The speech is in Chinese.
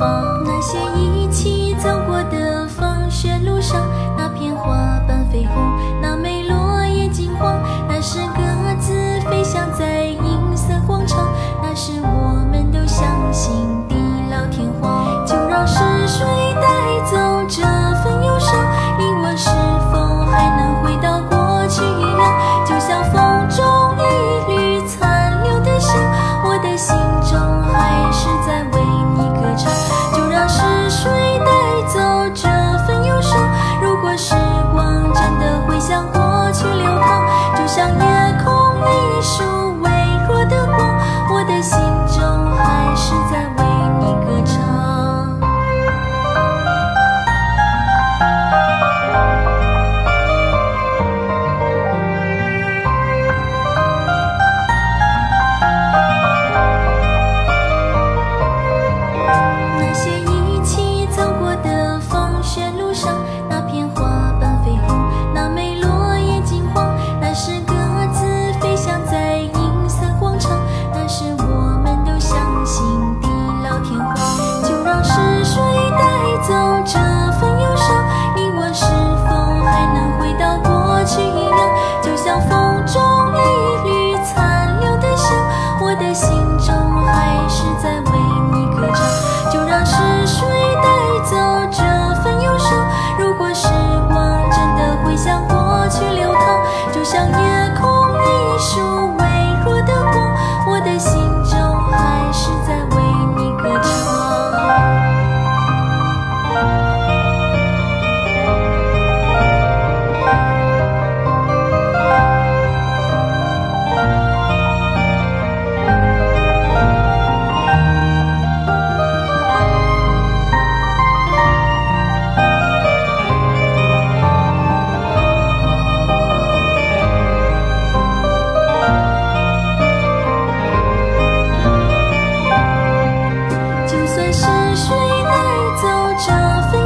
那些一起走过的放学路上，那片花瓣绯红，那枚落叶金黄，那是鸽子飞翔在银色广场，那时我们都相信。像过去流淌，就像。你。算是谁带走这份